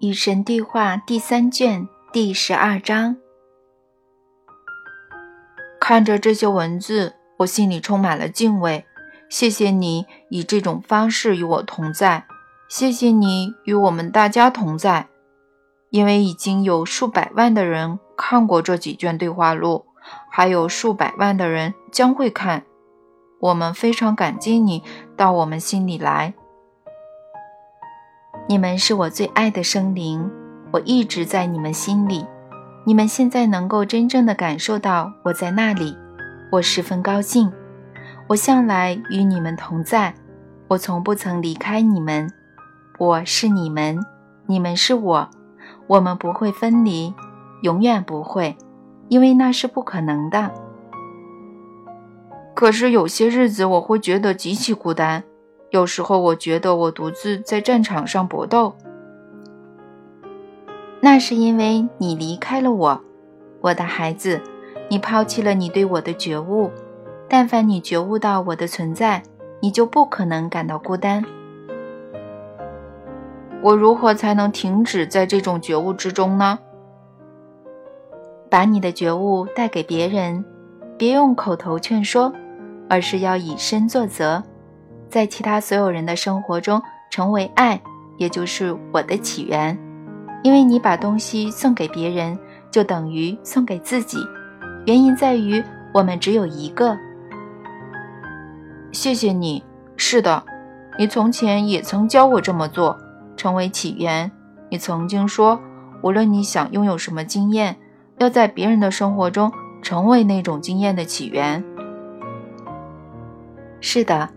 与神对话第三卷第十二章。看着这些文字，我心里充满了敬畏。谢谢你以这种方式与我同在，谢谢你与我们大家同在。因为已经有数百万的人看过这几卷对话录，还有数百万的人将会看。我们非常感激你到我们心里来。你们是我最爱的生灵，我一直在你们心里。你们现在能够真正的感受到我在那里，我十分高兴。我向来与你们同在，我从不曾离开你们。我是你们，你们是我，我们不会分离，永远不会，因为那是不可能的。可是有些日子我会觉得极其孤单。有时候我觉得我独自在战场上搏斗，那是因为你离开了我，我的孩子，你抛弃了你对我的觉悟。但凡你觉悟到我的存在，你就不可能感到孤单。我如何才能停止在这种觉悟之中呢？把你的觉悟带给别人，别用口头劝说，而是要以身作则。在其他所有人的生活中，成为爱，也就是我的起源。因为你把东西送给别人，就等于送给自己。原因在于我们只有一个。谢谢你。是的，你从前也曾教我这么做，成为起源。你曾经说，无论你想拥有什么经验，要在别人的生活中成为那种经验的起源。是的。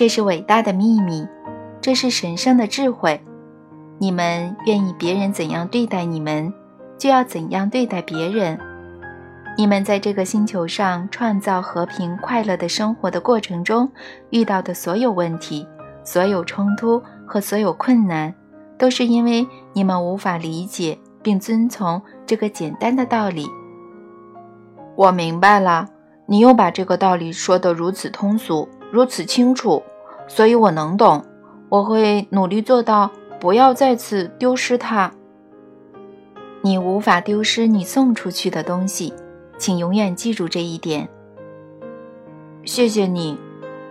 这是伟大的秘密，这是神圣的智慧。你们愿意别人怎样对待你们，就要怎样对待别人。你们在这个星球上创造和平快乐的生活的过程中遇到的所有问题、所有冲突和所有困难，都是因为你们无法理解并遵从这个简单的道理。我明白了，你又把这个道理说得如此通俗，如此清楚。所以我能懂，我会努力做到，不要再次丢失它。你无法丢失你送出去的东西，请永远记住这一点。谢谢你，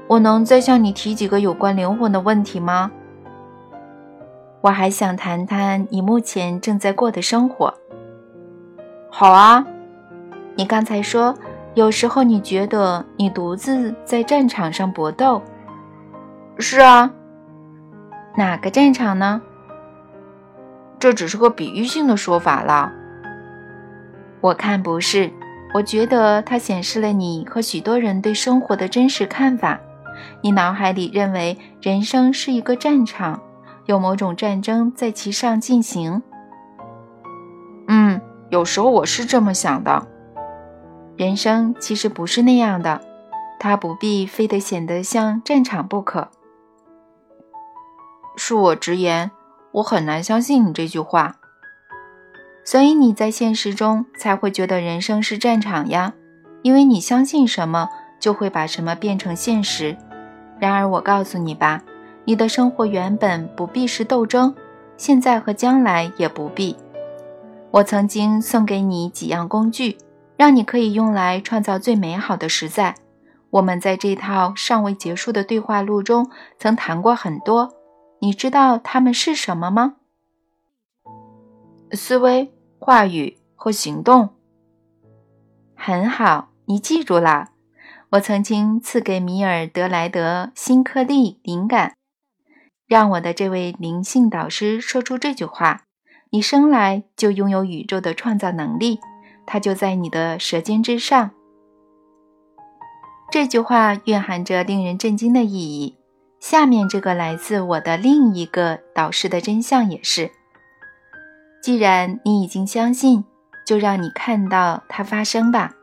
我能再向你提几个有关灵魂的问题吗？我还想谈谈你目前正在过的生活。好啊，你刚才说，有时候你觉得你独自在战场上搏斗。是啊，哪个战场呢？这只是个比喻性的说法了。我看不是，我觉得它显示了你和许多人对生活的真实看法。你脑海里认为人生是一个战场，有某种战争在其上进行。嗯，有时候我是这么想的。人生其实不是那样的，它不必非得显得像战场不可。恕我直言，我很难相信你这句话。所以你在现实中才会觉得人生是战场呀，因为你相信什么，就会把什么变成现实。然而我告诉你吧，你的生活原本不必是斗争，现在和将来也不必。我曾经送给你几样工具，让你可以用来创造最美好的实在。我们在这套尚未结束的对话录中曾谈过很多。你知道他们是什么吗？思维、话语和行动。很好，你记住了。我曾经赐给米尔德莱德新颗粒灵感，让我的这位灵性导师说出这句话：“你生来就拥有宇宙的创造能力，它就在你的舌尖之上。”这句话蕴含着令人震惊的意义。下面这个来自我的另一个导师的真相也是：既然你已经相信，就让你看到它发生吧。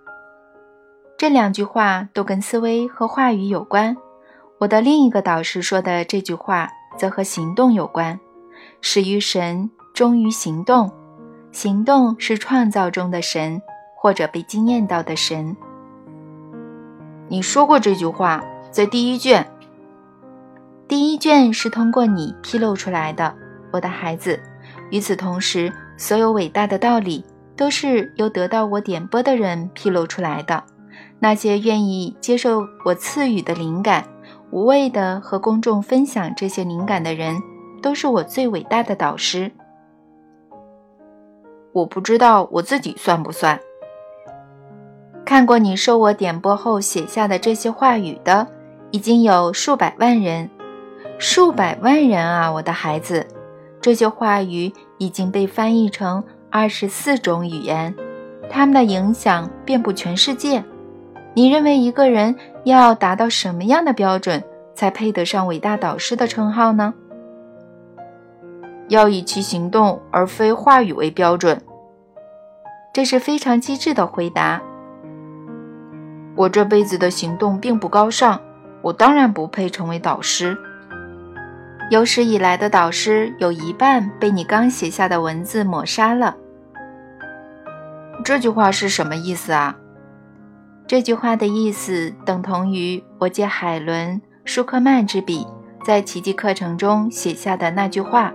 这两句话都跟思维和话语有关。我的另一个导师说的这句话则和行动有关：始于神，终于行动。行动是创造中的神，或者被惊艳到的神。你说过这句话，在第一卷。第一卷是通过你披露出来的，我的孩子。与此同时，所有伟大的道理都是由得到我点拨的人披露出来的。那些愿意接受我赐予的灵感，无畏的和公众分享这些灵感的人，都是我最伟大的导师。我不知道我自己算不算。看过你受我点拨后写下的这些话语的，已经有数百万人，数百万人啊，我的孩子！这些话语已经被翻译成二十四种语言，他们的影响遍布全世界。你认为一个人要达到什么样的标准，才配得上伟大导师的称号呢？要以其行动而非话语为标准。这是非常机智的回答。我这辈子的行动并不高尚，我当然不配成为导师。有史以来的导师有一半被你刚写下的文字抹杀了。这句话是什么意思啊？这句话的意思等同于我借海伦·舒克曼之笔，在奇迹课程中写下的那句话：“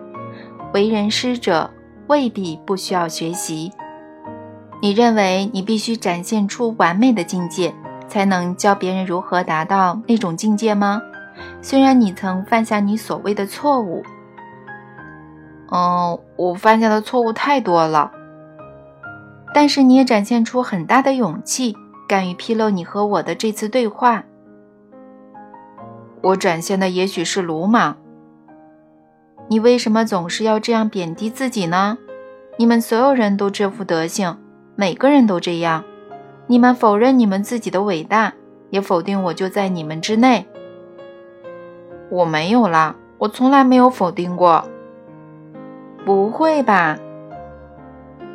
为人师者未必不需要学习。”你认为你必须展现出完美的境界，才能教别人如何达到那种境界吗？虽然你曾犯下你所谓的错误，嗯，我犯下的错误太多了，但是你也展现出很大的勇气。敢于披露你和我的这次对话，我展现的也许是鲁莽。你为什么总是要这样贬低自己呢？你们所有人都这副德行，每个人都这样。你们否认你们自己的伟大，也否定我就在你们之内。我没有啦，我从来没有否定过。不会吧？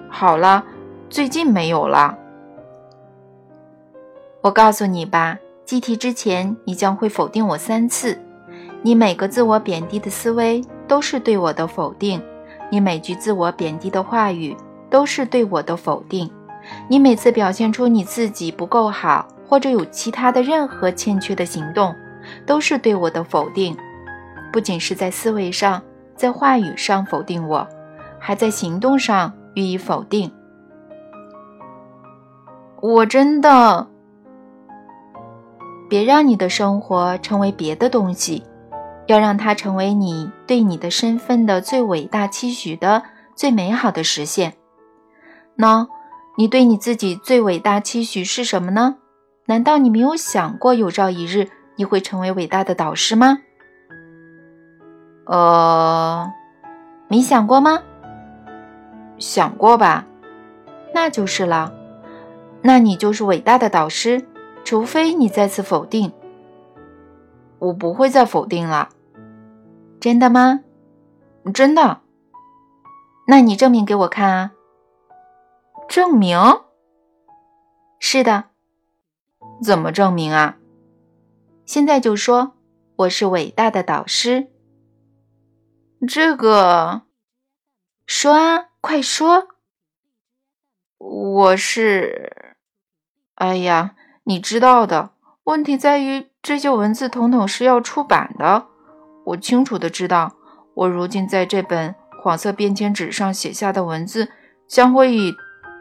好了，最近没有了。我告诉你吧，计题之前你将会否定我三次。你每个自我贬低的思维都是对我的否定，你每句自我贬低的话语都是对我的否定，你每次表现出你自己不够好或者有其他的任何欠缺的行动，都是对我的否定。不仅是在思维上，在话语上否定我，还在行动上予以否定。我真的。别让你的生活成为别的东西，要让它成为你对你的身份的最伟大期许的最美好的实现。那，你对你自己最伟大期许是什么呢？难道你没有想过有朝一日你会成为伟大的导师吗？呃，没想过吗？想过吧，那就是了。那你就是伟大的导师。除非你再次否定，我不会再否定了。真的吗？真的。那你证明给我看啊！证明？是的。怎么证明啊？现在就说我是伟大的导师。这个，说啊，快说。我是，哎呀。你知道的，问题在于这些文字统统是要出版的。我清楚的知道，我如今在这本黄色便签纸上写下的文字，将会以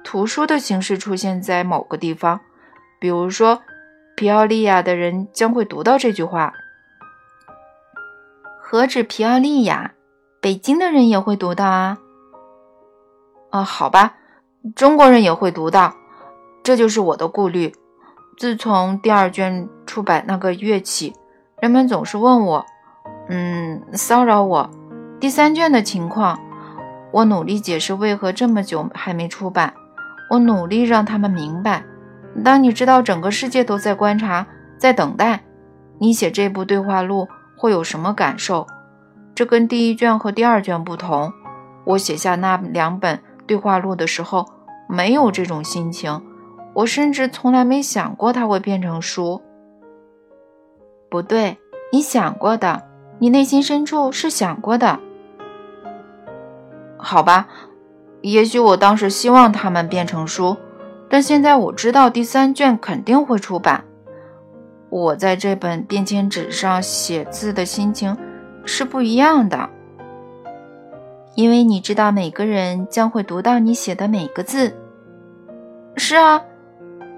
图书的形式出现在某个地方。比如说，皮奥利亚的人将会读到这句话。何止皮奥利亚，北京的人也会读到啊！啊，好吧，中国人也会读到。这就是我的顾虑。自从第二卷出版那个月起，人们总是问我，嗯，骚扰我。第三卷的情况，我努力解释为何这么久还没出版。我努力让他们明白，当你知道整个世界都在观察，在等待，你写这部对话录会有什么感受？这跟第一卷和第二卷不同。我写下那两本对话录的时候，没有这种心情。我甚至从来没想过它会变成书。不对，你想过的，你内心深处是想过的。好吧，也许我当时希望它们变成书，但现在我知道第三卷肯定会出版。我在这本便签纸上写字的心情是不一样的。因为你知道每个人将会读到你写的每个字。是啊，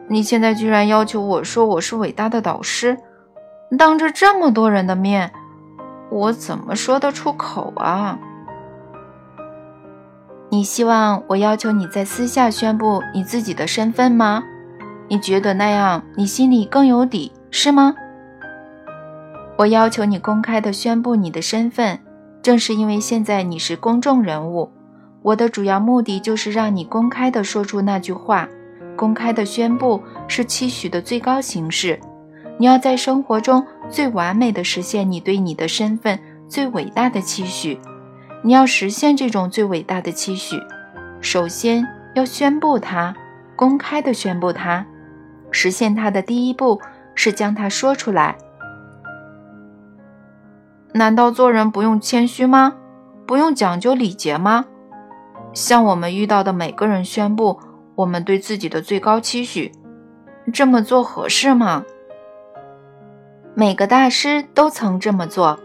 你现在居然要求我说我是伟大的导师，当着这么多人的面，我怎么说得出口啊？你希望我要求你在私下宣布你自己的身份吗？你觉得那样你心里更有底，是吗？我要求你公开的宣布你的身份，正是因为现在你是公众人物。我的主要目的就是让你公开的说出那句话。公开的宣布是期许的最高形式。你要在生活中最完美的实现你对你的身份最伟大的期许。你要实现这种最伟大的期许，首先要宣布它，公开的宣布它。实现它的第一步是将它说出来。难道做人不用谦虚吗？不用讲究礼节吗？向我们遇到的每个人宣布我们对自己的最高期许，这么做合适吗？每个大师都曾这么做。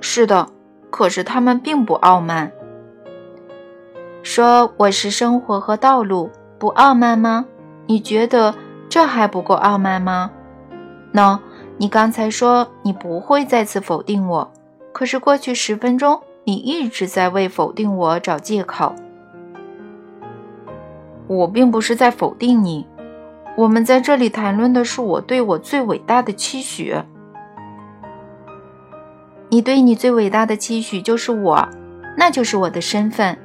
是的。可是他们并不傲慢，说我是生活和道路，不傲慢吗？你觉得这还不够傲慢吗？喏，你刚才说你不会再次否定我，可是过去十分钟你一直在为否定我找借口。我并不是在否定你，我们在这里谈论的是我对我最伟大的期许。你对你最伟大的期许就是我，那就是我的身份。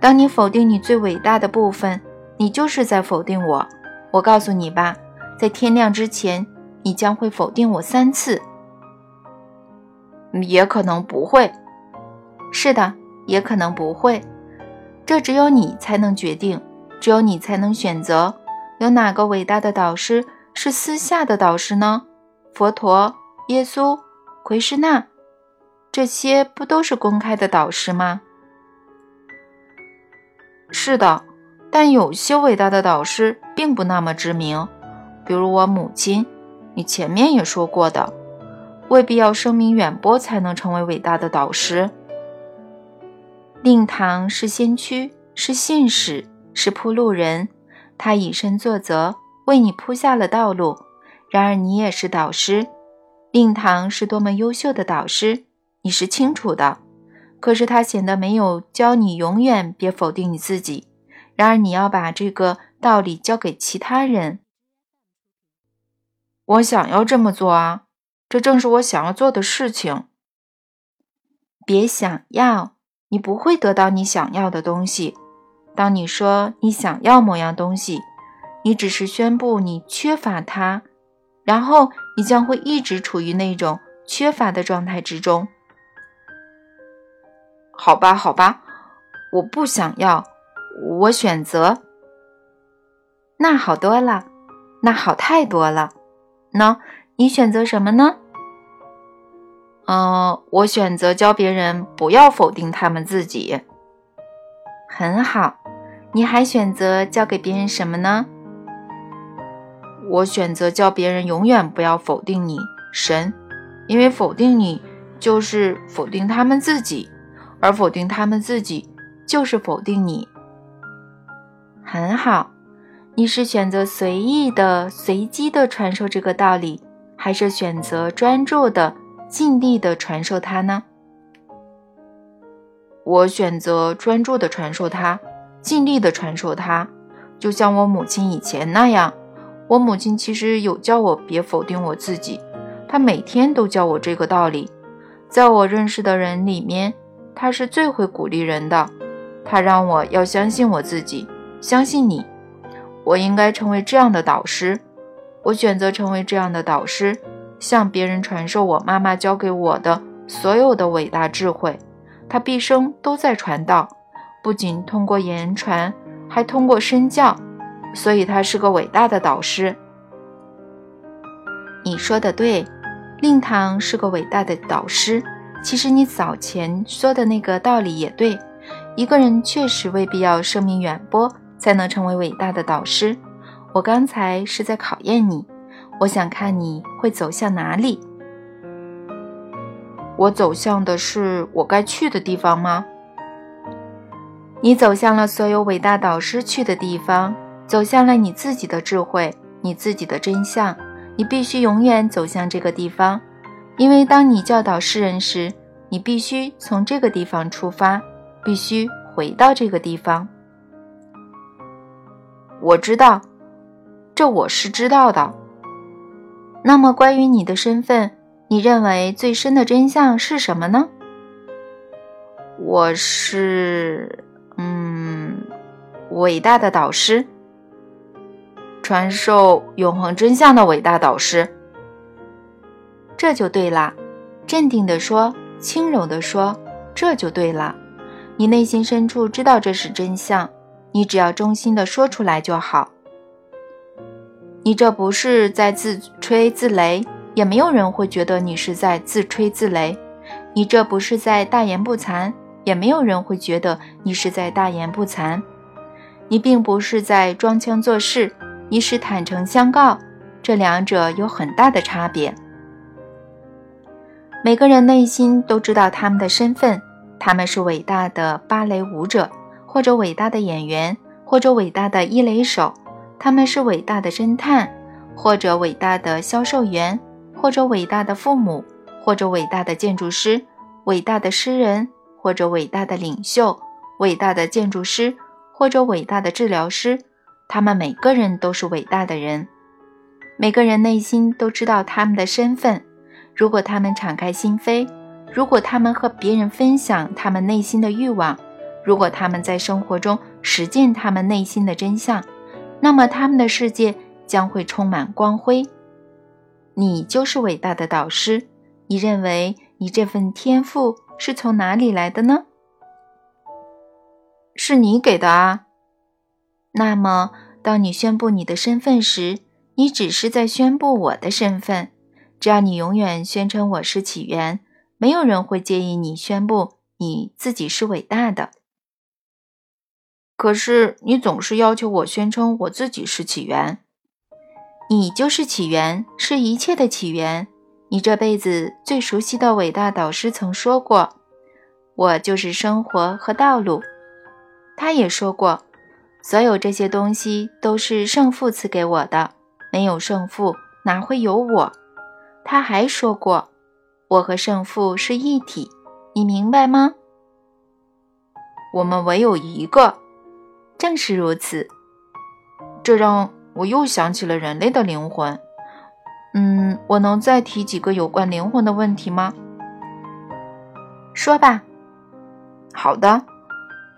当你否定你最伟大的部分，你就是在否定我。我告诉你吧，在天亮之前，你将会否定我三次。也可能不会。是的，也可能不会。这只有你才能决定，只有你才能选择。有哪个伟大的导师是私下的导师呢？佛陀、耶稣、奎师那。这些不都是公开的导师吗？是的，但有些伟大的导师并不那么知名，比如我母亲。你前面也说过的，未必要声名远播才能成为伟大的导师。令堂是先驱，是信使，是铺路人，他以身作则，为你铺下了道路。然而你也是导师，令堂是多么优秀的导师。你是清楚的，可是他显得没有教你永远别否定你自己。然而你要把这个道理交给其他人。我想要这么做啊，这正是我想要做的事情。别想要，你不会得到你想要的东西。当你说你想要某样东西，你只是宣布你缺乏它，然后你将会一直处于那种缺乏的状态之中。好吧，好吧，我不想要，我选择。那好多了，那好太多了。喏，你选择什么呢？嗯，我选择教别人不要否定他们自己。很好，你还选择教给别人什么呢？我选择教别人永远不要否定你，神，因为否定你就是否定他们自己。而否定他们自己，就是否定你。很好，你是选择随意的、随机的传授这个道理，还是选择专注的、尽力的传授它呢？我选择专注的传授它，尽力的传授它，就像我母亲以前那样。我母亲其实有叫我别否定我自己，她每天都教我这个道理。在我认识的人里面。他是最会鼓励人的，他让我要相信我自己，相信你。我应该成为这样的导师，我选择成为这样的导师，向别人传授我妈妈教给我的所有的伟大智慧。他毕生都在传道，不仅通过言传，还通过身教，所以他是个伟大的导师。你说的对，令堂是个伟大的导师。其实你早前说的那个道理也对，一个人确实未必要声名远播才能成为伟大的导师。我刚才是在考验你，我想看你会走向哪里。我走向的是我该去的地方吗？你走向了所有伟大导师去的地方，走向了你自己的智慧，你自己的真相。你必须永远走向这个地方，因为当你教导世人时，你必须从这个地方出发，必须回到这个地方。我知道，这我是知道的。那么，关于你的身份，你认为最深的真相是什么呢？我是，嗯，伟大的导师，传授永恒真相的伟大导师。这就对了，镇定地说，轻柔地说，这就对了。你内心深处知道这是真相，你只要衷心地说出来就好。你这不是在自吹自擂，也没有人会觉得你是在自吹自擂。你这不是在大言不惭。也没有人会觉得你是在大言不惭，你并不是在装腔作势，你是坦诚相告，这两者有很大的差别。每个人内心都知道他们的身份，他们是伟大的芭蕾舞者，或者伟大的演员，或者伟大的伊雷手；他们是伟大的侦探，或者伟大的销售员，或者伟大的父母，或者伟大的建筑师，伟大的诗人。或者伟大的领袖、伟大的建筑师，或者伟大的治疗师，他们每个人都是伟大的人。每个人内心都知道他们的身份。如果他们敞开心扉，如果他们和别人分享他们内心的欲望，如果他们在生活中实践他们内心的真相，那么他们的世界将会充满光辉。你就是伟大的导师。你认为你这份天赋？是从哪里来的呢？是你给的啊。那么，当你宣布你的身份时，你只是在宣布我的身份。只要你永远宣称我是起源，没有人会介意你宣布你自己是伟大的。可是，你总是要求我宣称我自己是起源。你就是起源，是一切的起源。你这辈子最熟悉的伟大导师曾说过：“我就是生活和道路。”他也说过：“所有这些东西都是圣父赐给我的，没有圣父哪会有我？”他还说过：“我和圣父是一体。”你明白吗？我们唯有一个，正是如此。这让我又想起了人类的灵魂。嗯，我能再提几个有关灵魂的问题吗？说吧。好的，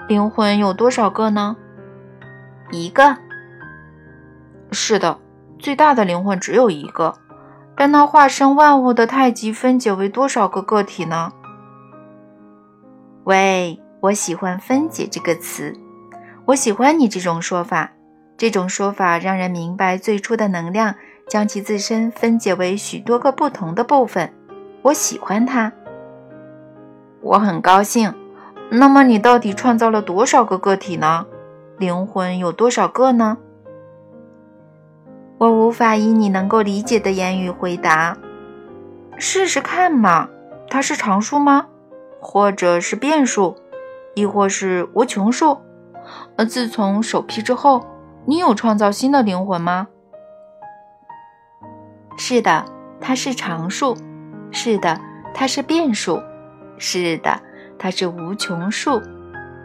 灵魂有多少个呢？一个。是的，最大的灵魂只有一个。但那化身万物的太极分解为多少个个体呢？喂，我喜欢“分解”这个词，我喜欢你这种说法。这种说法让人明白最初的能量。将其自身分解为许多个不同的部分，我喜欢它。我很高兴。那么你到底创造了多少个个体呢？灵魂有多少个呢？我无法以你能够理解的言语回答。试试看嘛。它是常数吗？或者是变数？亦或是无穷数？呃，自从首批之后，你有创造新的灵魂吗？是的，它是常数。是的，它是变数。是的，它是无穷数。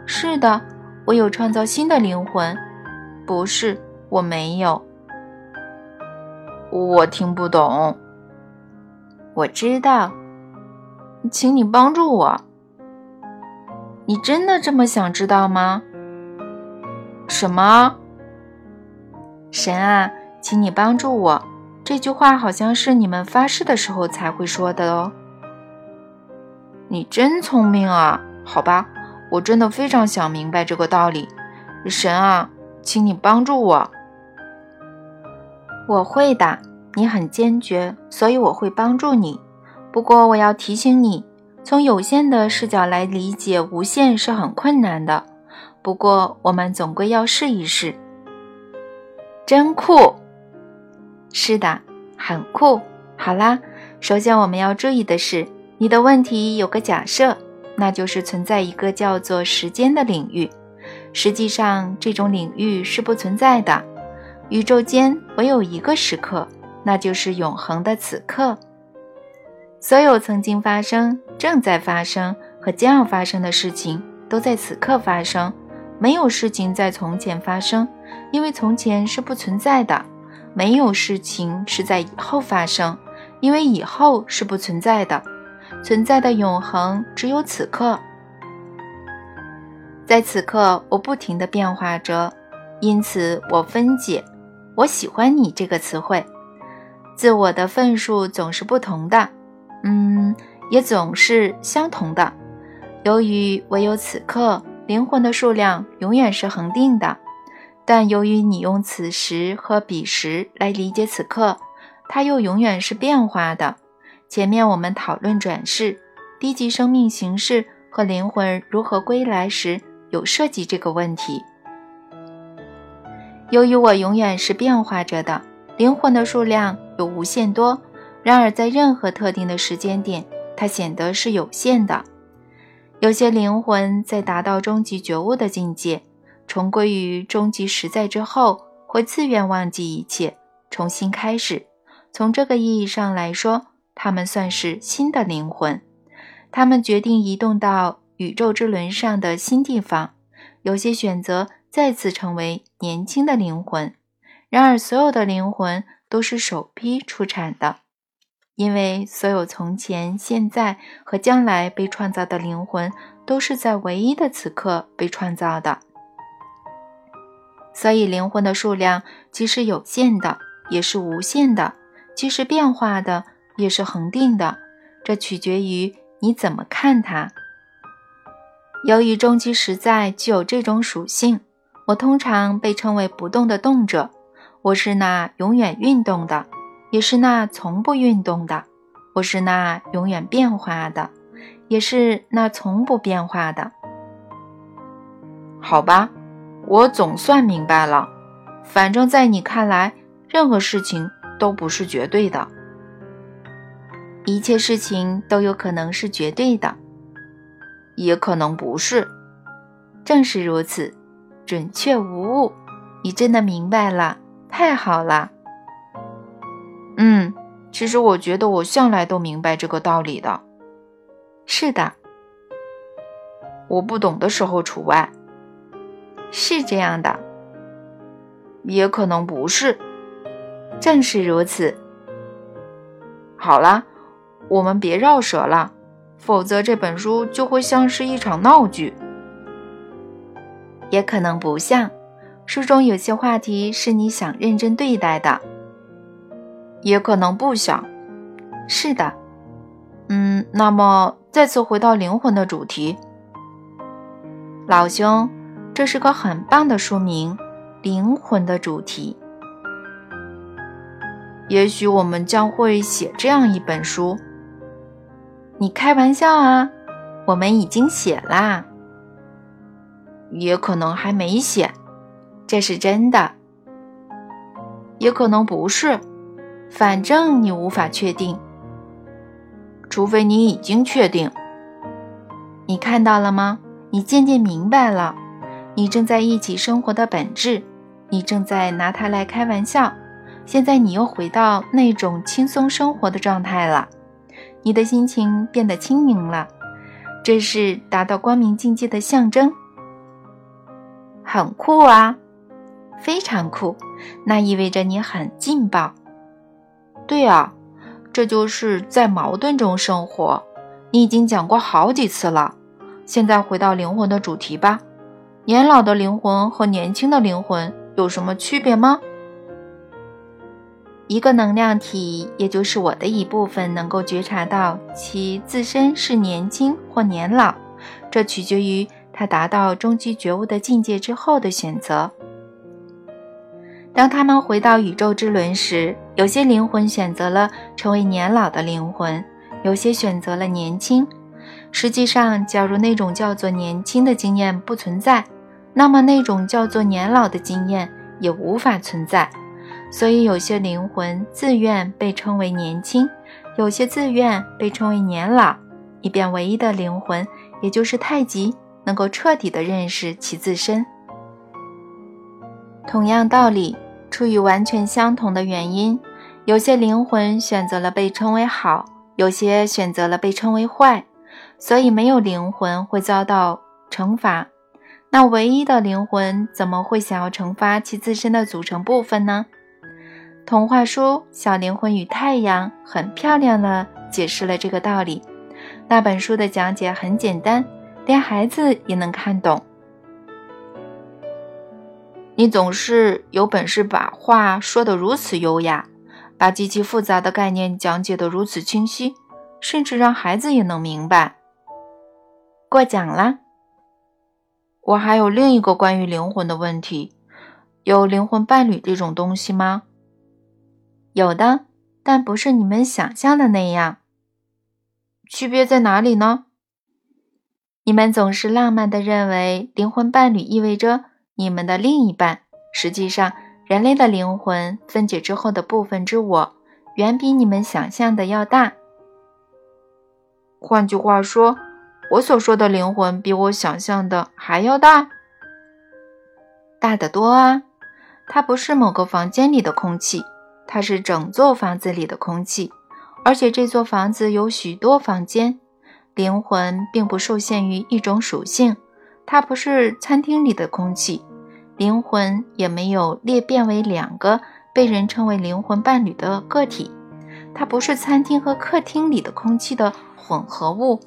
是的，我有创造新的灵魂。不是，我没有。我听不懂。我知道，请你帮助我。你真的这么想知道吗？什么？神啊，请你帮助我。这句话好像是你们发誓的时候才会说的哦。你真聪明啊！好吧，我真的非常想明白这个道理。神啊，请你帮助我。我会的。你很坚决，所以我会帮助你。不过我要提醒你，从有限的视角来理解无限是很困难的。不过我们总归要试一试。真酷。是的，很酷。好啦，首先我们要注意的是，你的问题有个假设，那就是存在一个叫做时间的领域。实际上，这种领域是不存在的。宇宙间唯有一个时刻，那就是永恒的此刻。所有曾经发生、正在发生和将要发生的事情，都在此刻发生。没有事情在从前发生，因为从前是不存在的；没有事情是在以后发生，因为以后是不存在的。存在的永恒只有此刻。在此刻，我不停地变化着，因此我分解。我喜欢你这个词汇。自我的份数总是不同的。嗯，也总是相同的。由于唯有此刻，灵魂的数量永远是恒定的。但由于你用此时和彼时来理解此刻，它又永远是变化的。前面我们讨论转世、低级生命形式和灵魂如何归来时，有涉及这个问题。由于我永远是变化着的，灵魂的数量有无限多。然而，在任何特定的时间点，它显得是有限的。有些灵魂在达到终极觉悟的境界，重归于终极实在之后，会自愿忘记一切，重新开始。从这个意义上来说，他们算是新的灵魂。他们决定移动到宇宙之轮上的新地方。有些选择再次成为年轻的灵魂。然而，所有的灵魂都是首批出产的。因为所有从前、现在和将来被创造的灵魂，都是在唯一的此刻被创造的，所以灵魂的数量既是有限的，也是无限的；既是变化的，也是恒定的。这取决于你怎么看它。由于终极实在具有这种属性，我通常被称为不动的动者。我是那永远运动的。也是那从不运动的，我是那永远变化的，也是那从不变化的。好吧，我总算明白了。反正，在你看来，任何事情都不是绝对的，一切事情都有可能是绝对的，也可能不是。正是如此，准确无误。你真的明白了，太好了。嗯，其实我觉得我向来都明白这个道理的。是的，我不懂的时候除外。是这样的，也可能不是。正是如此。好了，我们别绕舌了，否则这本书就会像是一场闹剧。也可能不像，书中有些话题是你想认真对待的。也可能不想。是的，嗯，那么再次回到灵魂的主题，老兄，这是个很棒的书名，《灵魂的主题》。也许我们将会写这样一本书。你开玩笑啊？我们已经写啦。也可能还没写，这是真的。也可能不是。反正你无法确定，除非你已经确定。你看到了吗？你渐渐明白了，你正在一起生活的本质，你正在拿它来开玩笑。现在你又回到那种轻松生活的状态了，你的心情变得轻盈了，这是达到光明境界的象征。很酷啊，非常酷，那意味着你很劲爆。对啊，这就是在矛盾中生活。你已经讲过好几次了。现在回到灵魂的主题吧。年老的灵魂和年轻的灵魂有什么区别吗？一个能量体，也就是我的一部分，能够觉察到其自身是年轻或年老，这取决于他达到终极觉悟的境界之后的选择。当他们回到宇宙之轮时，有些灵魂选择了成为年老的灵魂，有些选择了年轻。实际上，假如那种叫做年轻的经验不存在，那么那种叫做年老的经验也无法存在。所以，有些灵魂自愿被称为年轻，有些自愿被称为年老，以便唯一的灵魂，也就是太极，能够彻底地认识其自身。同样道理，出于完全相同的原因，有些灵魂选择了被称为好，有些选择了被称为坏，所以没有灵魂会遭到惩罚。那唯一的灵魂怎么会想要惩罚其自身的组成部分呢？童话书《小灵魂与太阳》很漂亮的解释了这个道理。那本书的讲解很简单，连孩子也能看懂。你总是有本事把话说得如此优雅，把极其复杂的概念讲解得如此清晰，甚至让孩子也能明白。过奖了。我还有另一个关于灵魂的问题：有灵魂伴侣这种东西吗？有的，但不是你们想象的那样。区别在哪里呢？你们总是浪漫地认为灵魂伴侣意味着你们的另一半。实际上，人类的灵魂分解之后的部分之我，远比你们想象的要大。换句话说，我所说的灵魂比我想象的还要大，大得多啊！它不是某个房间里的空气。它是整座房子里的空气，而且这座房子有许多房间。灵魂并不受限于一种属性，它不是餐厅里的空气。灵魂也没有裂变为两个被人称为灵魂伴侣的个体，它不是餐厅和客厅里的空气的混合物，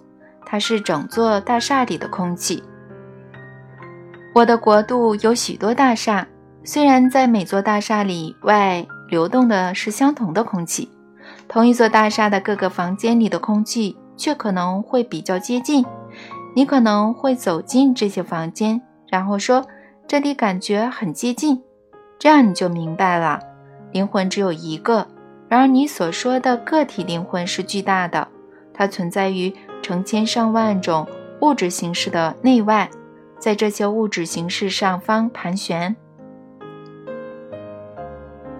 它是整座大厦里的空气。我的国度有许多大厦，虽然在每座大厦里外。流动的是相同的空气，同一座大厦的各个房间里的空气却可能会比较接近。你可能会走进这些房间，然后说这里感觉很接近，这样你就明白了。灵魂只有一个，然而你所说的个体灵魂是巨大的，它存在于成千上万种物质形式的内外，在这些物质形式上方盘旋。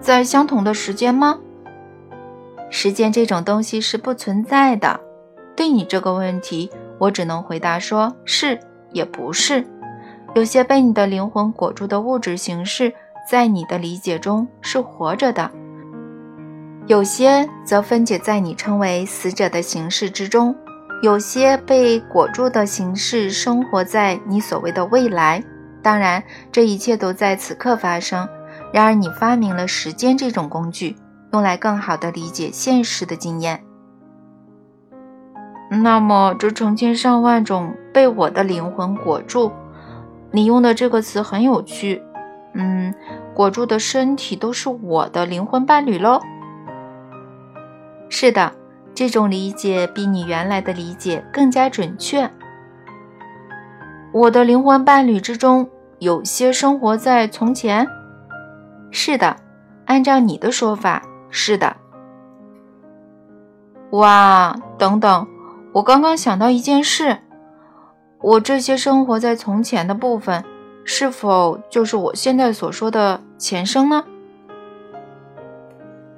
在相同的时间吗？时间这种东西是不存在的。对你这个问题，我只能回答说是也不是。有些被你的灵魂裹住的物质形式，在你的理解中是活着的；有些则分解在你称为死者的形式之中。有些被裹住的形式生活在你所谓的未来。当然，这一切都在此刻发生。然而，你发明了时间这种工具，用来更好地理解现实的经验。那么，这成千上万种被我的灵魂裹住，你用的这个词很有趣。嗯，裹住的身体都是我的灵魂伴侣喽？是的，这种理解比你原来的理解更加准确。我的灵魂伴侣之中，有些生活在从前。是的，按照你的说法，是的。哇，等等，我刚刚想到一件事，我这些生活在从前的部分，是否就是我现在所说的前生呢？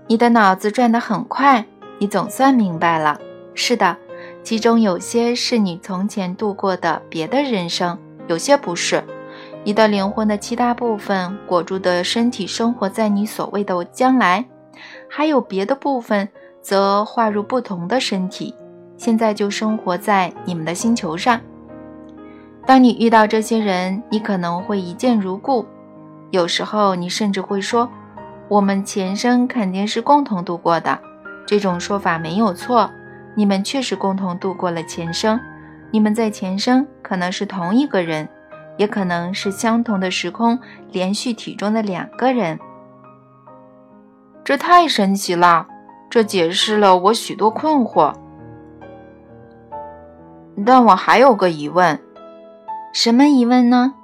你的脑子转得很快，你总算明白了。是的，其中有些是你从前度过的别的人生，有些不是。你的灵魂的其他部分裹住的身体生活在你所谓的将来，还有别的部分则划入不同的身体，现在就生活在你们的星球上。当你遇到这些人，你可能会一见如故，有时候你甚至会说：“我们前生肯定是共同度过的。”这种说法没有错，你们确实共同度过了前生，你们在前生可能是同一个人。也可能是相同的时空连续体中的两个人，这太神奇了！这解释了我许多困惑。但我还有个疑问，什么疑问呢？